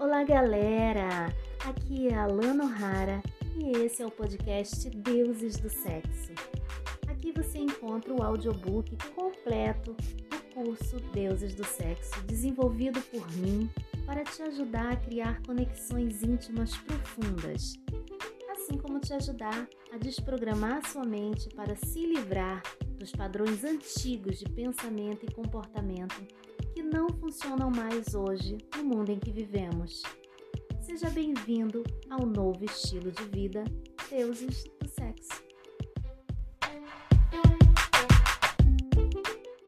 Olá, galera! Aqui é a Lana O'Hara e esse é o podcast Deuses do Sexo. Aqui você encontra o audiobook completo do curso Deuses do Sexo, desenvolvido por mim para te ajudar a criar conexões íntimas profundas, assim como te ajudar a desprogramar sua mente para se livrar dos padrões antigos de pensamento e comportamento não funcionam mais hoje no mundo em que vivemos. Seja bem-vindo ao novo estilo de vida Deuses do Sexo.